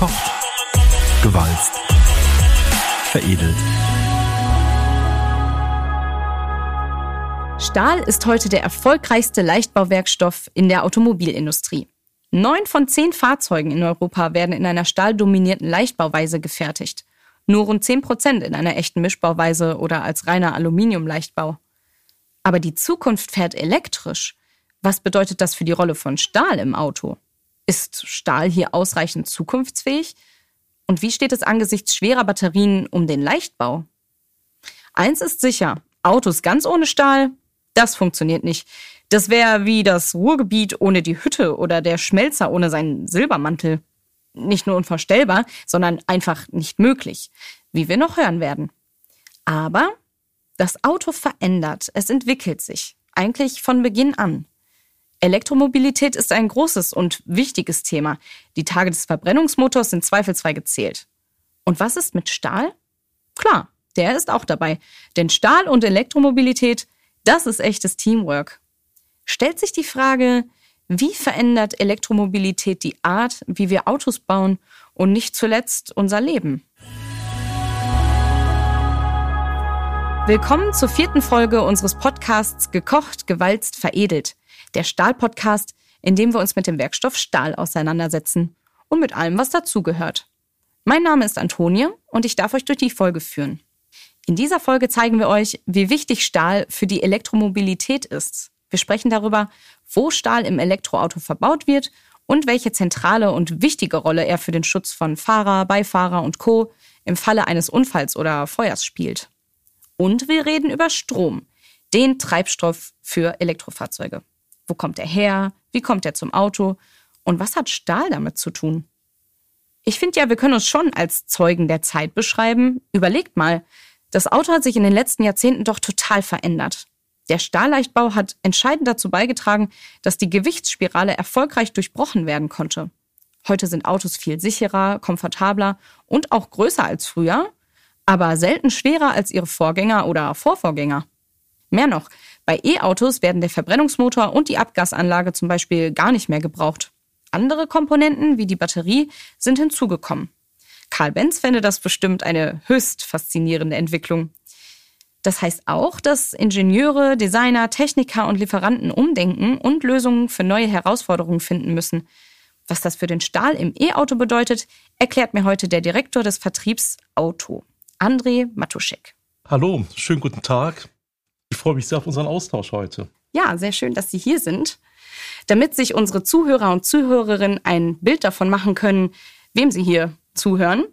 Gekocht. Gewalzt. Veredelt. Stahl ist heute der erfolgreichste Leichtbauwerkstoff in der Automobilindustrie. Neun von zehn Fahrzeugen in Europa werden in einer stahldominierten Leichtbauweise gefertigt. Nur rund zehn Prozent in einer echten Mischbauweise oder als reiner Aluminiumleichtbau. Aber die Zukunft fährt elektrisch. Was bedeutet das für die Rolle von Stahl im Auto? Ist Stahl hier ausreichend zukunftsfähig? Und wie steht es angesichts schwerer Batterien um den Leichtbau? Eins ist sicher, Autos ganz ohne Stahl, das funktioniert nicht. Das wäre wie das Ruhrgebiet ohne die Hütte oder der Schmelzer ohne seinen Silbermantel. Nicht nur unvorstellbar, sondern einfach nicht möglich, wie wir noch hören werden. Aber das Auto verändert, es entwickelt sich, eigentlich von Beginn an. Elektromobilität ist ein großes und wichtiges Thema. Die Tage des Verbrennungsmotors sind zweifelsfrei gezählt. Und was ist mit Stahl? Klar, der ist auch dabei. Denn Stahl und Elektromobilität das ist echtes Teamwork. Stellt sich die Frage, wie verändert Elektromobilität die Art, wie wir Autos bauen und nicht zuletzt unser Leben? Willkommen zur vierten Folge unseres Podcasts Gekocht, Gewalzt, Veredelt. Der Stahl-Podcast, in dem wir uns mit dem Werkstoff Stahl auseinandersetzen und mit allem, was dazugehört. Mein Name ist Antonie und ich darf euch durch die Folge führen. In dieser Folge zeigen wir euch, wie wichtig Stahl für die Elektromobilität ist. Wir sprechen darüber, wo Stahl im Elektroauto verbaut wird und welche zentrale und wichtige Rolle er für den Schutz von Fahrer, Beifahrer und Co. im Falle eines Unfalls oder Feuers spielt. Und wir reden über Strom, den Treibstoff für Elektrofahrzeuge. Wo kommt er her? Wie kommt er zum Auto? Und was hat Stahl damit zu tun? Ich finde ja, wir können uns schon als Zeugen der Zeit beschreiben. Überlegt mal, das Auto hat sich in den letzten Jahrzehnten doch total verändert. Der Stahlleichtbau hat entscheidend dazu beigetragen, dass die Gewichtsspirale erfolgreich durchbrochen werden konnte. Heute sind Autos viel sicherer, komfortabler und auch größer als früher, aber selten schwerer als ihre Vorgänger oder Vorvorgänger. Mehr noch, bei E-Autos werden der Verbrennungsmotor und die Abgasanlage zum Beispiel gar nicht mehr gebraucht. Andere Komponenten wie die Batterie sind hinzugekommen. Karl Benz fände das bestimmt eine höchst faszinierende Entwicklung. Das heißt auch, dass Ingenieure, Designer, Techniker und Lieferanten umdenken und Lösungen für neue Herausforderungen finden müssen. Was das für den Stahl im E-Auto bedeutet, erklärt mir heute der Direktor des Vertriebs Auto, André Matuschek. Hallo, schönen guten Tag. Ich freue mich sehr auf unseren Austausch heute. Ja, sehr schön, dass Sie hier sind. Damit sich unsere Zuhörer und Zuhörerinnen ein Bild davon machen können, wem Sie hier zuhören,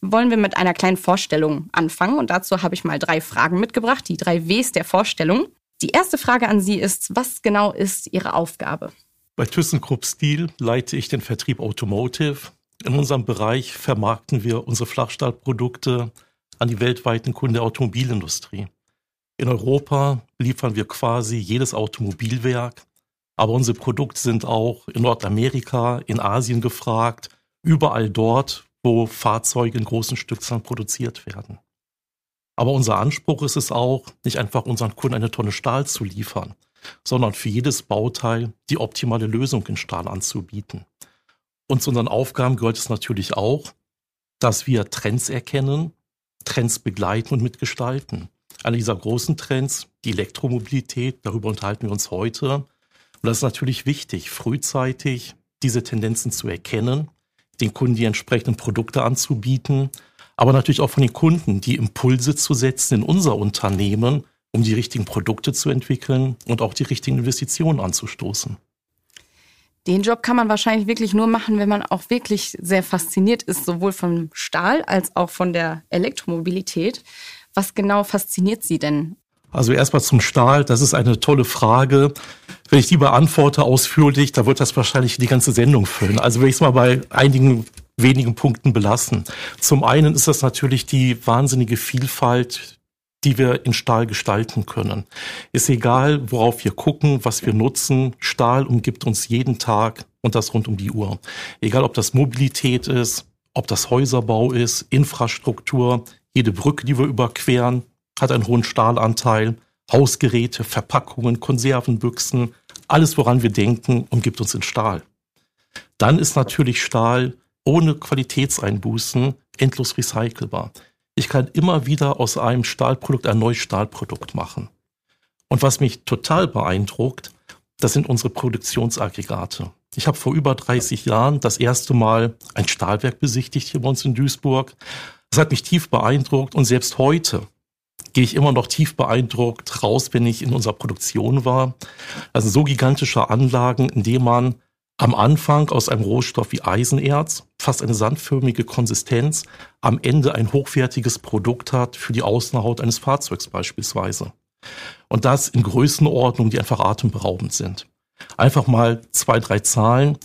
wollen wir mit einer kleinen Vorstellung anfangen. Und dazu habe ich mal drei Fragen mitgebracht, die drei Ws der Vorstellung. Die erste Frage an Sie ist, was genau ist Ihre Aufgabe? Bei ThyssenKrupp Steel leite ich den Vertrieb Automotive. In unserem Bereich vermarkten wir unsere Flachstahlprodukte an die weltweiten Kunden der Automobilindustrie. In Europa liefern wir quasi jedes Automobilwerk, aber unsere Produkte sind auch in Nordamerika, in Asien gefragt, überall dort, wo Fahrzeuge in großen Stückzahlen produziert werden. Aber unser Anspruch ist es auch, nicht einfach unseren Kunden eine Tonne Stahl zu liefern, sondern für jedes Bauteil die optimale Lösung in Stahl anzubieten. Und zu unseren Aufgaben gehört es natürlich auch, dass wir Trends erkennen, Trends begleiten und mitgestalten. Einer dieser großen Trends, die Elektromobilität, darüber unterhalten wir uns heute. Und das ist natürlich wichtig, frühzeitig diese Tendenzen zu erkennen den Kunden die entsprechenden Produkte anzubieten, aber natürlich auch von den Kunden die Impulse zu setzen in unser Unternehmen, um die richtigen Produkte zu entwickeln und auch die richtigen Investitionen anzustoßen. Den Job kann man wahrscheinlich wirklich nur machen, wenn man auch wirklich sehr fasziniert ist, sowohl vom Stahl als auch von der Elektromobilität. Was genau fasziniert Sie denn also erstmal zum Stahl, das ist eine tolle Frage. Wenn ich die beantworte ausführlich, da wird das wahrscheinlich die ganze Sendung füllen. Also will ich es mal bei einigen wenigen Punkten belassen. Zum einen ist das natürlich die wahnsinnige Vielfalt, die wir in Stahl gestalten können. Ist egal, worauf wir gucken, was wir nutzen. Stahl umgibt uns jeden Tag und das rund um die Uhr. Egal, ob das Mobilität ist, ob das Häuserbau ist, Infrastruktur, jede Brücke, die wir überqueren, hat einen hohen Stahlanteil. Hausgeräte, Verpackungen, Konservenbüchsen, alles, woran wir denken, umgibt uns in Stahl. Dann ist natürlich Stahl ohne Qualitätseinbußen endlos recycelbar. Ich kann immer wieder aus einem Stahlprodukt ein neues Stahlprodukt machen. Und was mich total beeindruckt, das sind unsere Produktionsaggregate. Ich habe vor über 30 Jahren das erste Mal ein Stahlwerk besichtigt hier bei uns in Duisburg. Das hat mich tief beeindruckt und selbst heute gehe ich immer noch tief beeindruckt raus, wenn ich in unserer Produktion war. Also so gigantische Anlagen, in denen man am Anfang aus einem Rohstoff wie Eisenerz fast eine sandförmige Konsistenz, am Ende ein hochwertiges Produkt hat für die Außenhaut eines Fahrzeugs beispielsweise. Und das in Größenordnungen, die einfach atemberaubend sind. Einfach mal zwei, drei Zahlen.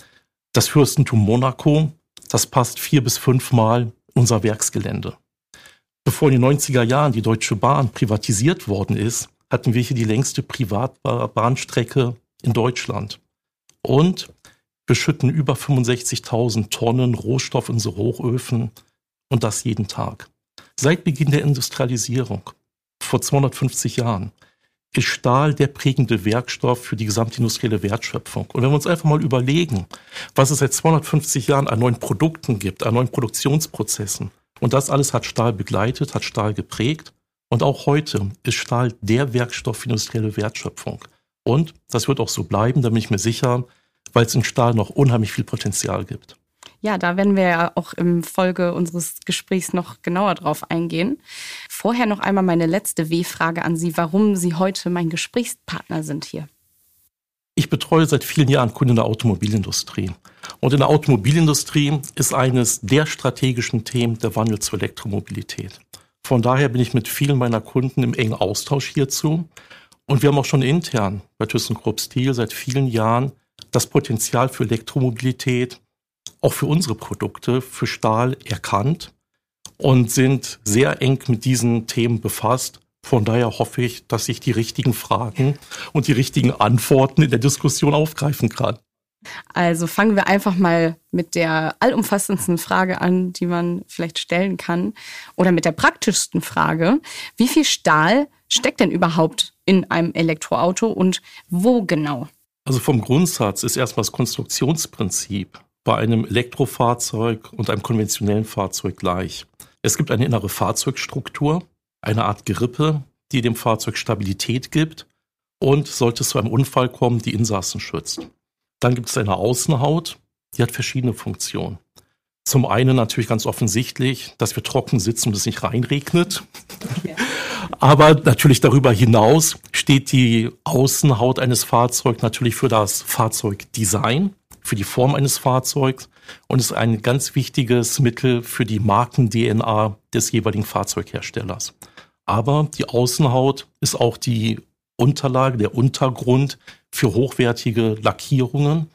Das Fürstentum Monaco, das passt vier bis fünfmal unser Werksgelände. Bevor in den 90er Jahren die Deutsche Bahn privatisiert worden ist, hatten wir hier die längste Privatbahnstrecke in Deutschland. Und wir schütten über 65.000 Tonnen Rohstoff in unsere Hochöfen und das jeden Tag. Seit Beginn der Industrialisierung, vor 250 Jahren, ist Stahl der prägende Werkstoff für die gesamte industrielle Wertschöpfung. Und wenn wir uns einfach mal überlegen, was es seit 250 Jahren an neuen Produkten gibt, an neuen Produktionsprozessen, und das alles hat Stahl begleitet, hat Stahl geprägt, und auch heute ist Stahl der Werkstoff für industrielle Wertschöpfung. Und das wird auch so bleiben, da bin ich mir sicher, weil es in Stahl noch unheimlich viel Potenzial gibt. Ja, da werden wir ja auch im Folge unseres Gesprächs noch genauer drauf eingehen. Vorher noch einmal meine letzte W-Frage an Sie, warum Sie heute mein Gesprächspartner sind hier. Ich betreue seit vielen Jahren Kunden in der Automobilindustrie. Und in der Automobilindustrie ist eines der strategischen Themen der Wandel zur Elektromobilität. Von daher bin ich mit vielen meiner Kunden im engen Austausch hierzu. Und wir haben auch schon intern bei ThyssenKrupp Steel seit vielen Jahren das Potenzial für Elektromobilität auch für unsere Produkte, für Stahl erkannt und sind sehr eng mit diesen Themen befasst. Von daher hoffe ich, dass ich die richtigen Fragen und die richtigen Antworten in der Diskussion aufgreifen kann. Also fangen wir einfach mal mit der allumfassendsten Frage an, die man vielleicht stellen kann, oder mit der praktischsten Frage. Wie viel Stahl steckt denn überhaupt in einem Elektroauto und wo genau? Also vom Grundsatz ist erstmal das Konstruktionsprinzip bei einem Elektrofahrzeug und einem konventionellen Fahrzeug gleich. Es gibt eine innere Fahrzeugstruktur, eine Art Gerippe, die dem Fahrzeug Stabilität gibt und sollte es zu einem Unfall kommen, die Insassen schützt. Dann gibt es eine Außenhaut, die hat verschiedene Funktionen. Zum einen natürlich ganz offensichtlich, dass wir trocken sitzen und es nicht reinregnet. Aber natürlich darüber hinaus steht die Außenhaut eines Fahrzeugs natürlich für das Fahrzeugdesign, für die Form eines Fahrzeugs und ist ein ganz wichtiges Mittel für die Marken-DNA des jeweiligen Fahrzeugherstellers. Aber die Außenhaut ist auch die Unterlage, der Untergrund für hochwertige Lackierungen.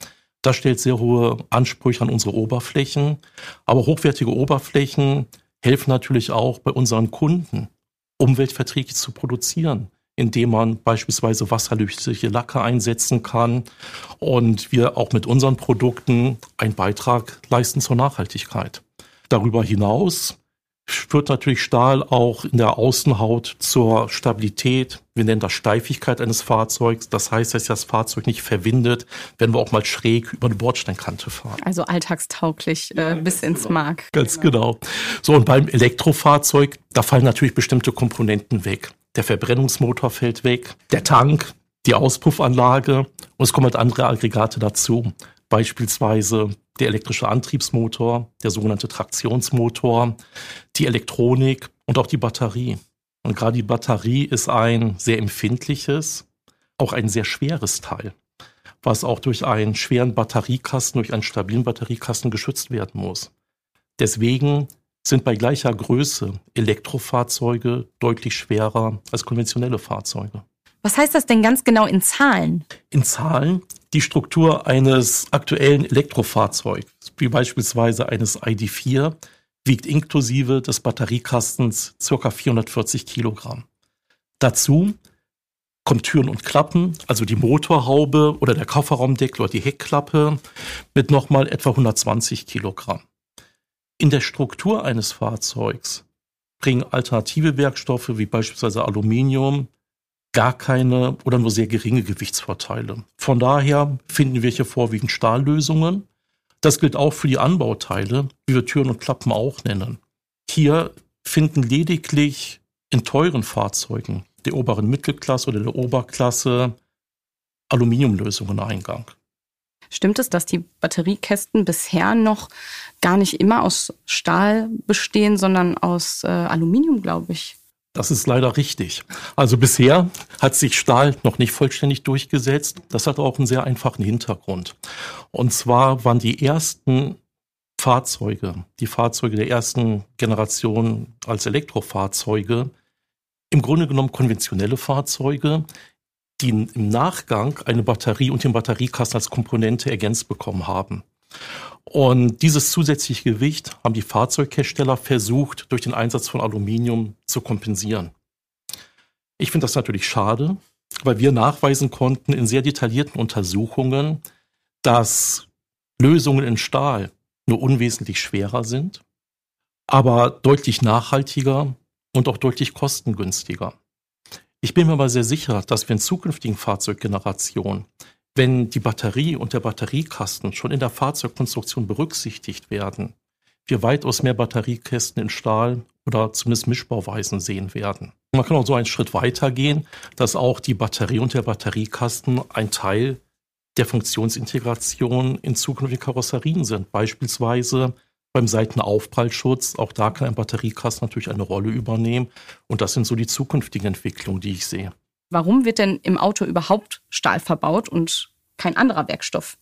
Das stellt sehr hohe Ansprüche an unsere Oberflächen. Aber hochwertige Oberflächen helfen natürlich auch bei unseren Kunden, umweltverträglich zu produzieren, indem man beispielsweise wasserlösliche Lacke einsetzen kann und wir auch mit unseren Produkten einen Beitrag leisten zur Nachhaltigkeit. Darüber hinaus führt natürlich Stahl auch in der Außenhaut zur Stabilität. Wir nennen das Steifigkeit eines Fahrzeugs. Das heißt, dass das Fahrzeug nicht verwindet, wenn wir auch mal schräg über eine Bordsteinkante fahren. Also alltagstauglich äh, bis ins genau. Mark. Ganz genau. genau. So, und beim Elektrofahrzeug, da fallen natürlich bestimmte Komponenten weg. Der Verbrennungsmotor fällt weg, der Tank, die Auspuffanlage und es kommen halt andere Aggregate dazu. Beispielsweise der elektrische Antriebsmotor, der sogenannte Traktionsmotor, die Elektronik und auch die Batterie. Und gerade die Batterie ist ein sehr empfindliches, auch ein sehr schweres Teil, was auch durch einen schweren Batteriekasten, durch einen stabilen Batteriekasten geschützt werden muss. Deswegen sind bei gleicher Größe Elektrofahrzeuge deutlich schwerer als konventionelle Fahrzeuge. Was heißt das denn ganz genau in Zahlen? In Zahlen die Struktur eines aktuellen Elektrofahrzeugs, wie beispielsweise eines ID4, wiegt inklusive des Batteriekastens ca. 440 Kilogramm. Dazu kommen Türen und Klappen, also die Motorhaube oder der Kofferraumdeckel oder die Heckklappe mit nochmal etwa 120 Kilogramm. In der Struktur eines Fahrzeugs bringen alternative Werkstoffe wie beispielsweise Aluminium gar keine oder nur sehr geringe Gewichtsvorteile. Von daher finden wir hier vorwiegend Stahllösungen. Das gilt auch für die Anbauteile, wie wir Türen und Klappen auch nennen. Hier finden lediglich in teuren Fahrzeugen der oberen Mittelklasse oder der Oberklasse Aluminiumlösungen Eingang. Stimmt es, dass die Batteriekästen bisher noch gar nicht immer aus Stahl bestehen, sondern aus äh, Aluminium, glaube ich? Das ist leider richtig. Also bisher hat sich Stahl noch nicht vollständig durchgesetzt. Das hat auch einen sehr einfachen Hintergrund. Und zwar waren die ersten Fahrzeuge, die Fahrzeuge der ersten Generation als Elektrofahrzeuge, im Grunde genommen konventionelle Fahrzeuge, die im Nachgang eine Batterie und den Batteriekasten als Komponente ergänzt bekommen haben. Und dieses zusätzliche Gewicht haben die Fahrzeughersteller versucht, durch den Einsatz von Aluminium zu kompensieren. Ich finde das natürlich schade, weil wir nachweisen konnten in sehr detaillierten Untersuchungen, dass Lösungen in Stahl nur unwesentlich schwerer sind, aber deutlich nachhaltiger und auch deutlich kostengünstiger. Ich bin mir aber sehr sicher, dass wir in zukünftigen Fahrzeuggenerationen, wenn die Batterie und der Batteriekasten schon in der Fahrzeugkonstruktion berücksichtigt werden, wir weitaus mehr Batteriekästen in Stahl oder zumindest Mischbauweisen sehen werden. Man kann auch so einen Schritt weiter gehen, dass auch die Batterie und der Batteriekasten ein Teil der Funktionsintegration in zukünftigen Karosserien sind. Beispielsweise beim Seitenaufprallschutz, auch da kann ein Batteriekasten natürlich eine Rolle übernehmen. Und das sind so die zukünftigen Entwicklungen, die ich sehe. Warum wird denn im Auto überhaupt Stahl verbaut und kein anderer Werkstoff?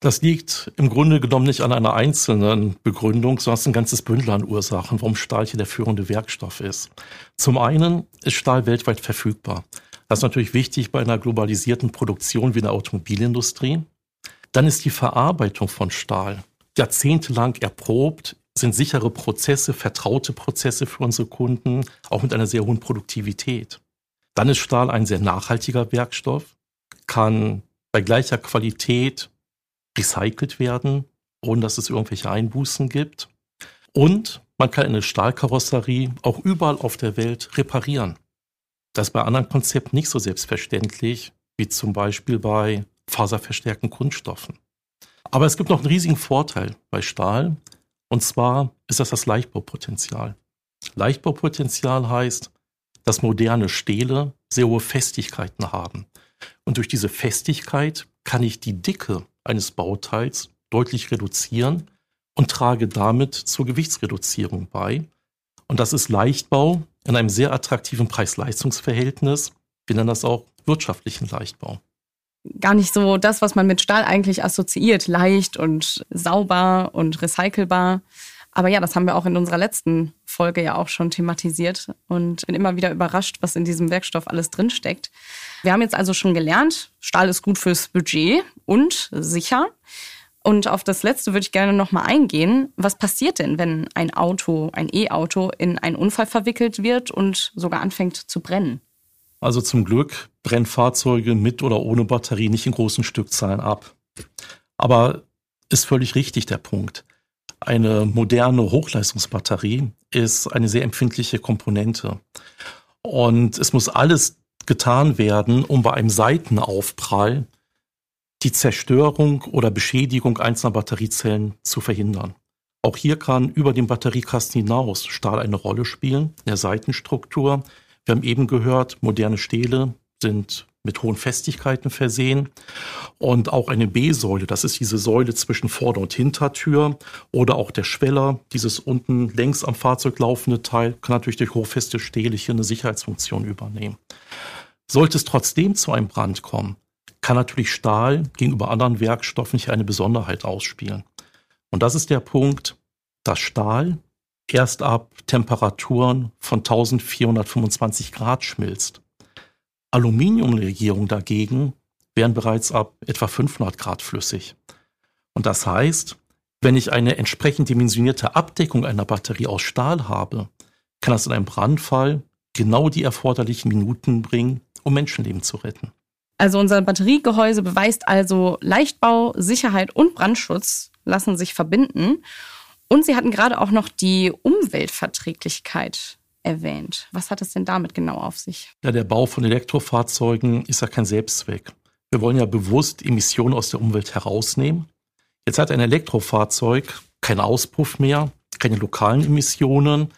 Das liegt im Grunde genommen nicht an einer einzelnen Begründung, sondern es ist ein ganzes Bündel an Ursachen, warum Stahl hier der führende Werkstoff ist. Zum einen ist Stahl weltweit verfügbar. Das ist natürlich wichtig bei einer globalisierten Produktion wie der Automobilindustrie. Dann ist die Verarbeitung von Stahl jahrzehntelang erprobt, sind sichere Prozesse, vertraute Prozesse für unsere Kunden, auch mit einer sehr hohen Produktivität. Dann ist Stahl ein sehr nachhaltiger Werkstoff, kann bei gleicher Qualität recycelt werden, ohne dass es irgendwelche Einbußen gibt. Und man kann eine Stahlkarosserie auch überall auf der Welt reparieren. Das ist bei anderen Konzepten nicht so selbstverständlich, wie zum Beispiel bei faserverstärkten Kunststoffen. Aber es gibt noch einen riesigen Vorteil bei Stahl, und zwar ist das das Leichtbaupotenzial. Leichtbaupotenzial heißt, dass moderne Stähle sehr hohe Festigkeiten haben. Und durch diese Festigkeit kann ich die Dicke eines Bauteils deutlich reduzieren und trage damit zur Gewichtsreduzierung bei. Und das ist Leichtbau in einem sehr attraktiven Preis-Leistungs-Verhältnis. Wir nennen das auch wirtschaftlichen Leichtbau gar nicht so das, was man mit Stahl eigentlich assoziiert. Leicht und sauber und recycelbar. Aber ja, das haben wir auch in unserer letzten Folge ja auch schon thematisiert und bin immer wieder überrascht, was in diesem Werkstoff alles drinsteckt. Wir haben jetzt also schon gelernt, Stahl ist gut fürs Budget und sicher. Und auf das letzte würde ich gerne nochmal eingehen. Was passiert denn, wenn ein Auto, ein E-Auto in einen Unfall verwickelt wird und sogar anfängt zu brennen? Also zum Glück brennen Fahrzeuge mit oder ohne Batterie nicht in großen Stückzahlen ab. Aber ist völlig richtig der Punkt. Eine moderne Hochleistungsbatterie ist eine sehr empfindliche Komponente. Und es muss alles getan werden, um bei einem Seitenaufprall die Zerstörung oder Beschädigung einzelner Batteriezellen zu verhindern. Auch hier kann über den Batteriekasten hinaus Stahl eine Rolle spielen, der Seitenstruktur. Wir haben eben gehört, moderne Stähle sind mit hohen Festigkeiten versehen. Und auch eine B-Säule, das ist diese Säule zwischen Vorder- und Hintertür oder auch der Schweller, dieses unten längs am Fahrzeug laufende Teil, kann natürlich durch hochfeste Stähle hier eine Sicherheitsfunktion übernehmen. Sollte es trotzdem zu einem Brand kommen, kann natürlich Stahl gegenüber anderen Werkstoffen hier eine Besonderheit ausspielen. Und das ist der Punkt, dass Stahl erst ab Temperaturen von 1425 Grad schmilzt. Aluminiumlegierungen dagegen wären bereits ab etwa 500 Grad flüssig. Und das heißt, wenn ich eine entsprechend dimensionierte Abdeckung einer Batterie aus Stahl habe, kann das in einem Brandfall genau die erforderlichen Minuten bringen, um Menschenleben zu retten. Also unser Batteriegehäuse beweist also Leichtbau, Sicherheit und Brandschutz lassen sich verbinden. Und Sie hatten gerade auch noch die Umweltverträglichkeit erwähnt. Was hat es denn damit genau auf sich? Ja, der Bau von Elektrofahrzeugen ist ja kein Selbstzweck. Wir wollen ja bewusst Emissionen aus der Umwelt herausnehmen. Jetzt hat ein Elektrofahrzeug keinen Auspuff mehr, keine lokalen Emissionen,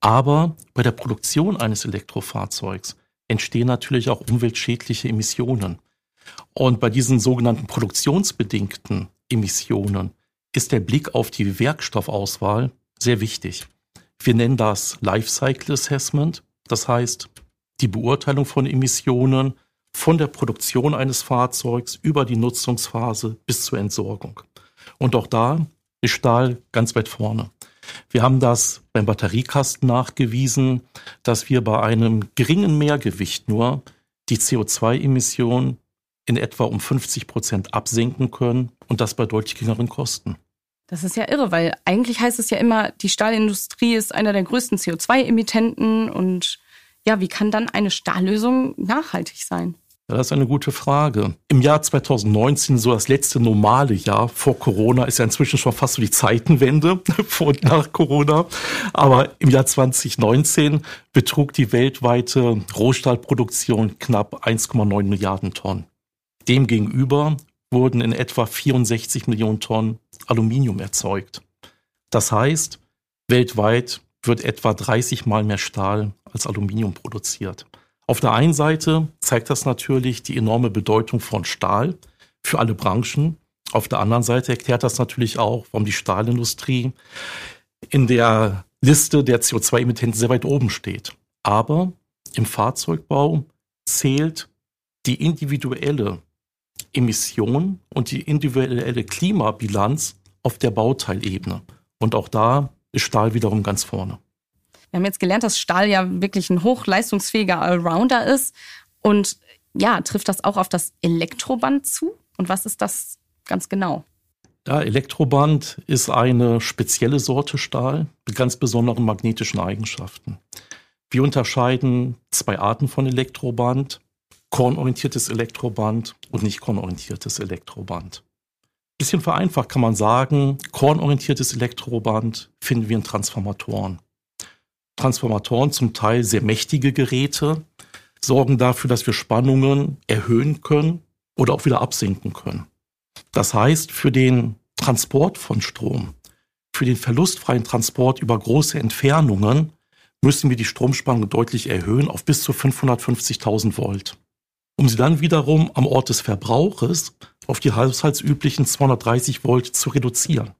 aber bei der Produktion eines Elektrofahrzeugs entstehen natürlich auch umweltschädliche Emissionen. Und bei diesen sogenannten produktionsbedingten Emissionen ist der Blick auf die Werkstoffauswahl sehr wichtig. Wir nennen das Lifecycle Assessment, das heißt die Beurteilung von Emissionen von der Produktion eines Fahrzeugs über die Nutzungsphase bis zur Entsorgung. Und auch da ist Stahl ganz weit vorne. Wir haben das beim Batteriekasten nachgewiesen, dass wir bei einem geringen Mehrgewicht nur die CO2-Emissionen in etwa um 50 Prozent absenken können und das bei deutlich geringeren Kosten. Das ist ja irre, weil eigentlich heißt es ja immer, die Stahlindustrie ist einer der größten CO2-Emittenten und ja, wie kann dann eine Stahllösung nachhaltig sein? Ja, das ist eine gute Frage. Im Jahr 2019, so das letzte normale Jahr vor Corona, ist ja inzwischen schon fast so die Zeitenwende vor und nach Corona. Aber im Jahr 2019 betrug die weltweite Rohstahlproduktion knapp 1,9 Milliarden Tonnen. Demgegenüber wurden in etwa 64 Millionen Tonnen Aluminium erzeugt. Das heißt, weltweit wird etwa 30 Mal mehr Stahl als Aluminium produziert. Auf der einen Seite zeigt das natürlich die enorme Bedeutung von Stahl für alle Branchen. Auf der anderen Seite erklärt das natürlich auch, warum die Stahlindustrie in der Liste der CO2-Emittenten sehr weit oben steht. Aber im Fahrzeugbau zählt die individuelle Emission und die individuelle Klimabilanz auf der Bauteilebene. Und auch da ist Stahl wiederum ganz vorne. Wir haben jetzt gelernt, dass Stahl ja wirklich ein hochleistungsfähiger Allrounder ist. Und ja, trifft das auch auf das Elektroband zu? Und was ist das ganz genau? Ja, Elektroband ist eine spezielle Sorte Stahl mit ganz besonderen magnetischen Eigenschaften. Wir unterscheiden zwei Arten von Elektroband. Kornorientiertes Elektroband und nicht kornorientiertes Elektroband. Bisschen vereinfacht kann man sagen, kornorientiertes Elektroband finden wir in Transformatoren. Transformatoren, zum Teil sehr mächtige Geräte, sorgen dafür, dass wir Spannungen erhöhen können oder auch wieder absenken können. Das heißt, für den Transport von Strom, für den verlustfreien Transport über große Entfernungen müssen wir die Stromspannung deutlich erhöhen auf bis zu 550.000 Volt, um sie dann wiederum am Ort des Verbrauches auf die haushaltsüblichen 230 Volt zu reduzieren.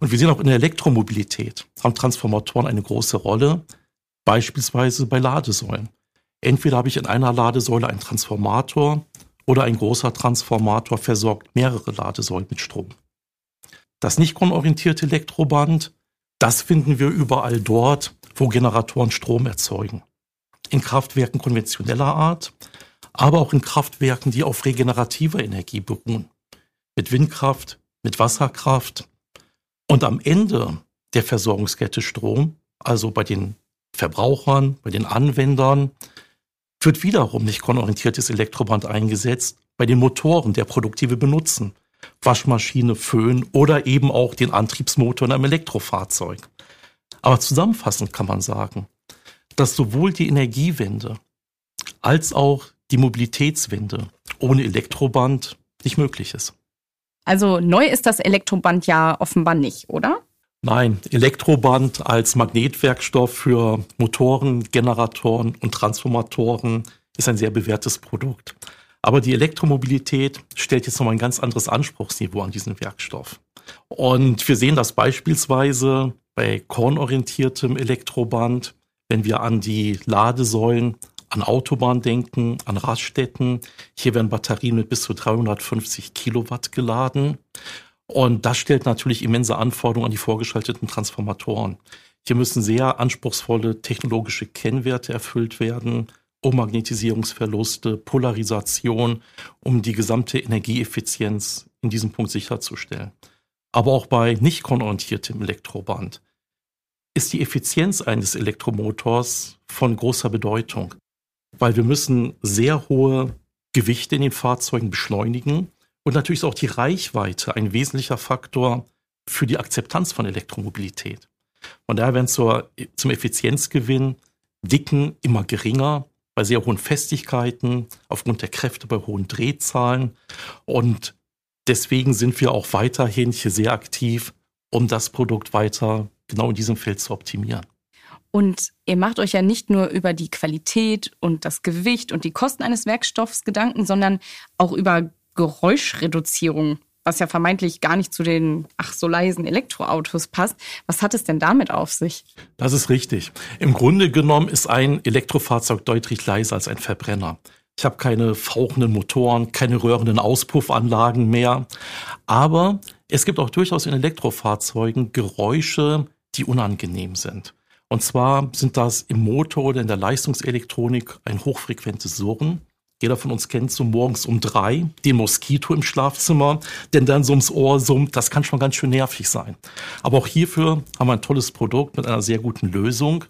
Und wir sehen auch in der Elektromobilität haben Transformatoren eine große Rolle, beispielsweise bei Ladesäulen. Entweder habe ich in einer Ladesäule einen Transformator oder ein großer Transformator versorgt mehrere Ladesäulen mit Strom. Das nicht konorientierte Elektroband, das finden wir überall dort, wo Generatoren Strom erzeugen. In Kraftwerken konventioneller Art, aber auch in Kraftwerken, die auf regenerativer Energie beruhen. Mit Windkraft, mit Wasserkraft, und am Ende der Versorgungskette Strom, also bei den Verbrauchern, bei den Anwendern, wird wiederum nicht konorientiertes Elektroband eingesetzt bei den Motoren, der Produktive benutzen. Waschmaschine, Föhn oder eben auch den Antriebsmotor in einem Elektrofahrzeug. Aber zusammenfassend kann man sagen, dass sowohl die Energiewende als auch die Mobilitätswende ohne Elektroband nicht möglich ist. Also neu ist das Elektroband ja offenbar nicht, oder? Nein, Elektroband als Magnetwerkstoff für Motoren, Generatoren und Transformatoren ist ein sehr bewährtes Produkt. Aber die Elektromobilität stellt jetzt nochmal ein ganz anderes Anspruchsniveau an diesen Werkstoff. Und wir sehen das beispielsweise bei kornorientiertem Elektroband, wenn wir an die Ladesäulen an Autobahnen denken, an Raststätten. Hier werden Batterien mit bis zu 350 Kilowatt geladen. Und das stellt natürlich immense Anforderungen an die vorgeschalteten Transformatoren. Hier müssen sehr anspruchsvolle technologische Kennwerte erfüllt werden, Umagnetisierungsverluste, Polarisation, um die gesamte Energieeffizienz in diesem Punkt sicherzustellen. Aber auch bei nicht konorientiertem Elektroband ist die Effizienz eines Elektromotors von großer Bedeutung weil wir müssen sehr hohe Gewichte in den Fahrzeugen beschleunigen und natürlich ist auch die Reichweite ein wesentlicher Faktor für die Akzeptanz von Elektromobilität. Von daher werden zur, zum Effizienzgewinn Dicken immer geringer bei sehr hohen Festigkeiten, aufgrund der Kräfte bei hohen Drehzahlen. Und deswegen sind wir auch weiterhin hier sehr aktiv, um das Produkt weiter genau in diesem Feld zu optimieren. Und ihr macht euch ja nicht nur über die Qualität und das Gewicht und die Kosten eines Werkstoffs Gedanken, sondern auch über Geräuschreduzierung, was ja vermeintlich gar nicht zu den ach so leisen Elektroautos passt. Was hat es denn damit auf sich? Das ist richtig. Im Grunde genommen ist ein Elektrofahrzeug deutlich leiser als ein Verbrenner. Ich habe keine fauchenden Motoren, keine röhrenden Auspuffanlagen mehr. Aber es gibt auch durchaus in Elektrofahrzeugen Geräusche, die unangenehm sind. Und zwar sind das im Motor oder in der Leistungselektronik ein hochfrequentes Surren. Jeder von uns kennt so morgens um drei den Moskito im Schlafzimmer, denn dann so ums Ohr summt. Das kann schon ganz schön nervig sein. Aber auch hierfür haben wir ein tolles Produkt mit einer sehr guten Lösung.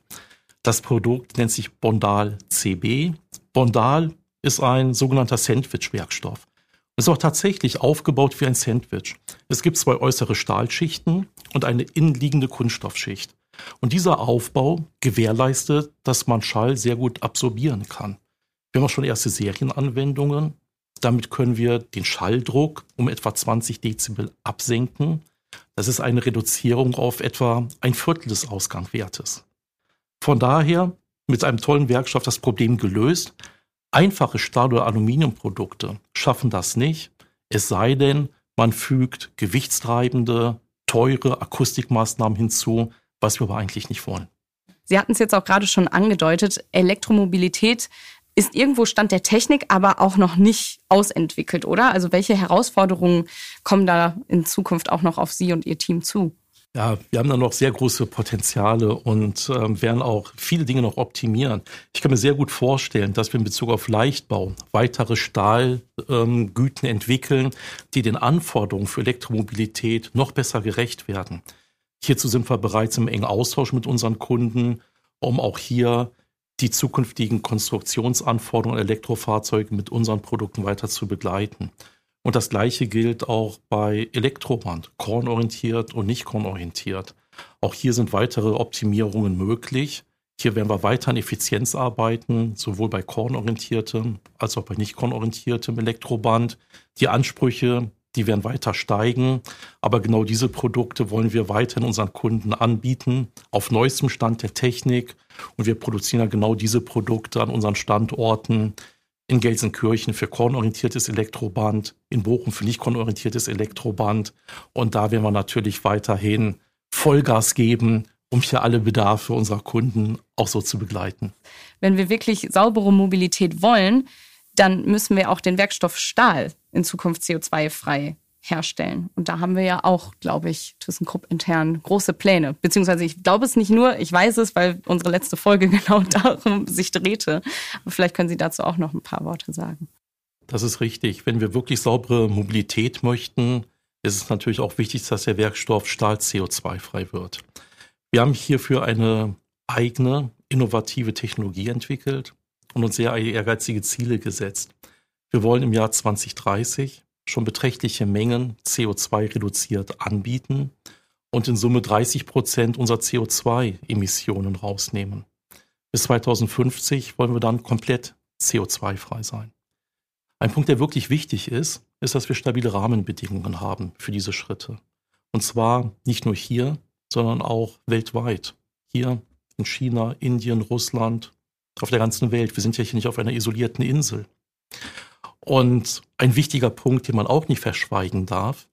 Das Produkt nennt sich Bondal CB. Bondal ist ein sogenannter Sandwich-Werkstoff. Ist auch tatsächlich aufgebaut wie ein Sandwich. Es gibt zwei äußere Stahlschichten und eine innenliegende Kunststoffschicht. Und dieser Aufbau gewährleistet, dass man Schall sehr gut absorbieren kann. Wir haben schon erste Serienanwendungen. Damit können wir den Schalldruck um etwa 20 Dezibel absenken. Das ist eine Reduzierung auf etwa ein Viertel des Ausgangswertes. Von daher mit einem tollen Werkstoff das Problem gelöst. Einfache Stahl- oder Aluminiumprodukte schaffen das nicht, es sei denn, man fügt gewichtstreibende, teure Akustikmaßnahmen hinzu, was wir aber eigentlich nicht wollen. Sie hatten es jetzt auch gerade schon angedeutet, Elektromobilität ist irgendwo Stand der Technik, aber auch noch nicht ausentwickelt, oder? Also welche Herausforderungen kommen da in Zukunft auch noch auf Sie und Ihr Team zu? Ja, wir haben da noch sehr große Potenziale und ähm, werden auch viele Dinge noch optimieren. Ich kann mir sehr gut vorstellen, dass wir in Bezug auf Leichtbau weitere Stahlgüten ähm, entwickeln, die den Anforderungen für Elektromobilität noch besser gerecht werden. Hierzu sind wir bereits im engen Austausch mit unseren Kunden, um auch hier die zukünftigen Konstruktionsanforderungen Elektrofahrzeuge mit unseren Produkten weiter zu begleiten. Und das Gleiche gilt auch bei Elektroband, kornorientiert und nicht kornorientiert. Auch hier sind weitere Optimierungen möglich. Hier werden wir weiter an Effizienz arbeiten, sowohl bei kornorientiertem als auch bei nicht kornorientiertem Elektroband. Die Ansprüche die werden weiter steigen. Aber genau diese Produkte wollen wir weiterhin unseren Kunden anbieten, auf neuestem Stand der Technik. Und wir produzieren ja genau diese Produkte an unseren Standorten in Gelsenkirchen für kornorientiertes Elektroband, in Bochum für nicht kornorientiertes Elektroband. Und da werden wir natürlich weiterhin Vollgas geben, um hier alle Bedarfe unserer Kunden auch so zu begleiten. Wenn wir wirklich saubere Mobilität wollen, dann müssen wir auch den Werkstoff Stahl in Zukunft CO2-frei herstellen. Und da haben wir ja auch, glaube ich, ThyssenKrupp intern große Pläne. Beziehungsweise ich glaube es nicht nur, ich weiß es, weil unsere letzte Folge genau darum sich drehte. Aber vielleicht können Sie dazu auch noch ein paar Worte sagen. Das ist richtig. Wenn wir wirklich saubere Mobilität möchten, ist es natürlich auch wichtig, dass der Werkstoff Stahl CO2-frei wird. Wir haben hierfür eine eigene innovative Technologie entwickelt und uns sehr ehrgeizige Ziele gesetzt. Wir wollen im Jahr 2030 schon beträchtliche Mengen CO2 reduziert anbieten und in Summe 30 Prozent unserer CO2-Emissionen rausnehmen. Bis 2050 wollen wir dann komplett CO2-frei sein. Ein Punkt, der wirklich wichtig ist, ist, dass wir stabile Rahmenbedingungen haben für diese Schritte. Und zwar nicht nur hier, sondern auch weltweit. Hier in China, Indien, Russland, auf der ganzen Welt. Wir sind ja hier nicht auf einer isolierten Insel. Und ein wichtiger Punkt, den man auch nicht verschweigen darf,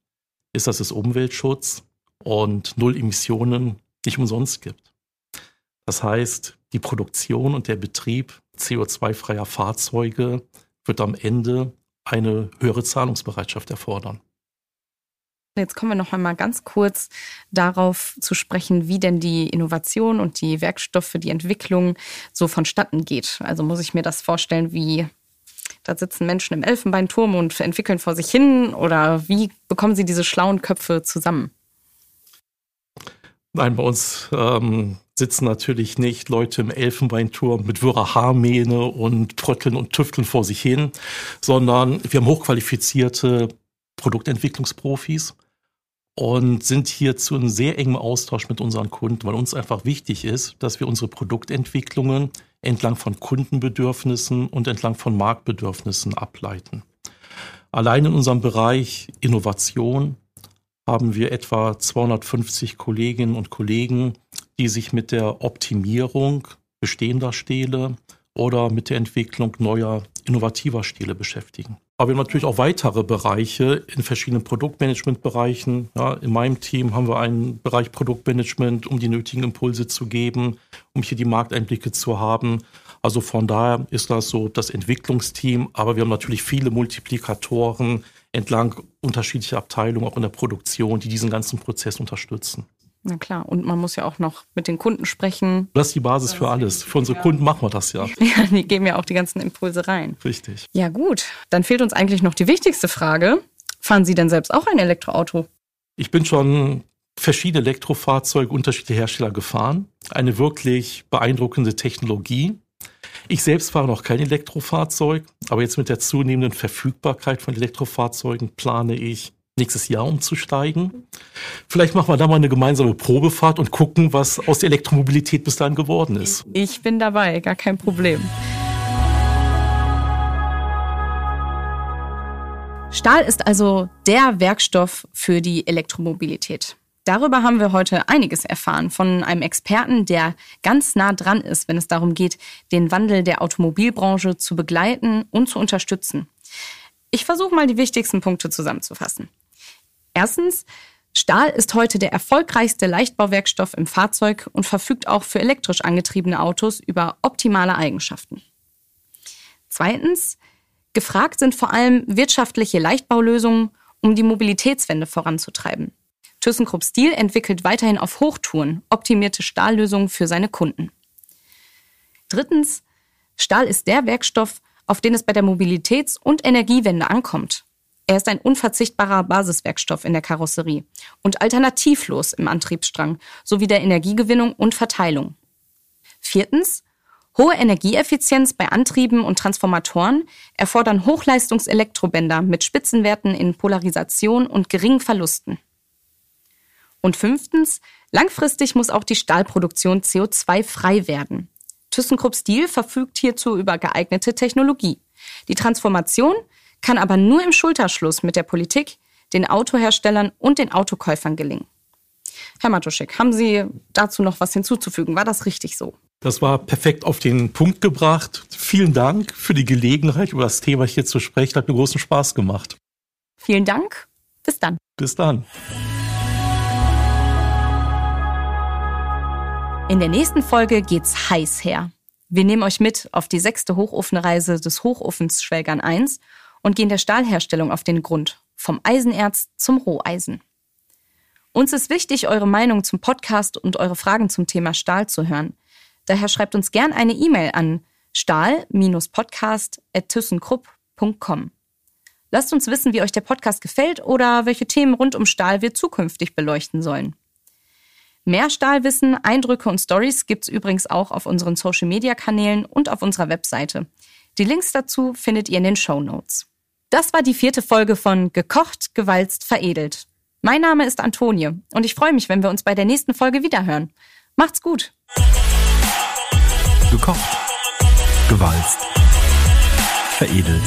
ist, dass es Umweltschutz und Null Emissionen nicht umsonst gibt. Das heißt, die Produktion und der Betrieb CO2-freier Fahrzeuge wird am Ende eine höhere Zahlungsbereitschaft erfordern. Jetzt kommen wir noch einmal ganz kurz darauf zu sprechen, wie denn die Innovation und die Werkstoffe, die Entwicklung so vonstatten geht. Also muss ich mir das vorstellen, wie da sitzen Menschen im Elfenbeinturm und entwickeln vor sich hin oder wie bekommen Sie diese schlauen Köpfe zusammen? Nein, bei uns ähm, sitzen natürlich nicht Leute im Elfenbeinturm mit wirrer Haarmähne und Trötteln und Tüfteln vor sich hin, sondern wir haben hochqualifizierte Produktentwicklungsprofis, und sind hier zu einem sehr engen Austausch mit unseren Kunden, weil uns einfach wichtig ist, dass wir unsere Produktentwicklungen entlang von Kundenbedürfnissen und entlang von Marktbedürfnissen ableiten. Allein in unserem Bereich Innovation haben wir etwa 250 Kolleginnen und Kollegen, die sich mit der Optimierung bestehender Stähle oder mit der Entwicklung neuer innovativer Stähle beschäftigen. Aber wir haben natürlich auch weitere Bereiche in verschiedenen Produktmanagementbereichen. Ja, in meinem Team haben wir einen Bereich Produktmanagement, um die nötigen Impulse zu geben, um hier die Markteinblicke zu haben. Also von daher ist das so das Entwicklungsteam, aber wir haben natürlich viele Multiplikatoren entlang unterschiedlicher Abteilungen, auch in der Produktion, die diesen ganzen Prozess unterstützen. Na klar, und man muss ja auch noch mit den Kunden sprechen. Das ist die Basis für alles. Für unsere. Kunden machen wir das ja. Ja, die geben ja auch die ganzen Impulse rein. Richtig. Ja, gut. Dann fehlt uns eigentlich noch die wichtigste Frage. Fahren Sie denn selbst auch ein Elektroauto? Ich bin schon verschiedene Elektrofahrzeuge unterschiedlicher Hersteller gefahren. Eine wirklich beeindruckende Technologie. Ich selbst fahre noch kein Elektrofahrzeug, aber jetzt mit der zunehmenden Verfügbarkeit von Elektrofahrzeugen plane ich nächstes Jahr umzusteigen. Vielleicht machen wir da mal eine gemeinsame Probefahrt und gucken, was aus der Elektromobilität bis dahin geworden ist. Ich bin dabei, gar kein Problem. Stahl ist also der Werkstoff für die Elektromobilität. Darüber haben wir heute einiges erfahren von einem Experten, der ganz nah dran ist, wenn es darum geht, den Wandel der Automobilbranche zu begleiten und zu unterstützen. Ich versuche mal die wichtigsten Punkte zusammenzufassen. Erstens, Stahl ist heute der erfolgreichste Leichtbauwerkstoff im Fahrzeug und verfügt auch für elektrisch angetriebene Autos über optimale Eigenschaften. Zweitens, gefragt sind vor allem wirtschaftliche Leichtbaulösungen, um die Mobilitätswende voranzutreiben. ThyssenKrupp Steel entwickelt weiterhin auf Hochtouren optimierte Stahllösungen für seine Kunden. Drittens, Stahl ist der Werkstoff, auf den es bei der Mobilitäts- und Energiewende ankommt. Er ist ein unverzichtbarer Basiswerkstoff in der Karosserie und alternativlos im Antriebsstrang sowie der Energiegewinnung und Verteilung. Viertens. Hohe Energieeffizienz bei Antrieben und Transformatoren erfordern Hochleistungselektrobänder mit Spitzenwerten in Polarisation und geringen Verlusten. Und fünftens. Langfristig muss auch die Stahlproduktion CO2-frei werden. ThyssenKrupp Steel verfügt hierzu über geeignete Technologie. Die Transformation kann aber nur im Schulterschluss mit der Politik, den Autoherstellern und den Autokäufern gelingen. Herr Matuschek, haben Sie dazu noch was hinzuzufügen? War das richtig so? Das war perfekt auf den Punkt gebracht. Vielen Dank für die Gelegenheit, über das Thema hier zu sprechen. Hat mir großen Spaß gemacht. Vielen Dank. Bis dann. Bis dann. In der nächsten Folge geht's heiß her. Wir nehmen euch mit auf die sechste Hochofenreise des Hochofens Schwelgern 1 und gehen der Stahlherstellung auf den Grund, vom Eisenerz zum Roheisen. Uns ist wichtig, eure Meinung zum Podcast und eure Fragen zum Thema Stahl zu hören. Daher schreibt uns gern eine E-Mail an stahl-podcast.thyssenkrupp.com. Lasst uns wissen, wie euch der Podcast gefällt oder welche Themen rund um Stahl wir zukünftig beleuchten sollen. Mehr Stahlwissen, Eindrücke und Stories gibt's übrigens auch auf unseren Social-Media-Kanälen und auf unserer Webseite. Die Links dazu findet ihr in den Show Notes. Das war die vierte Folge von Gekocht, Gewalzt, Veredelt. Mein Name ist Antonie und ich freue mich, wenn wir uns bei der nächsten Folge wiederhören. Macht's gut. Gekocht, gewalzt, veredelt.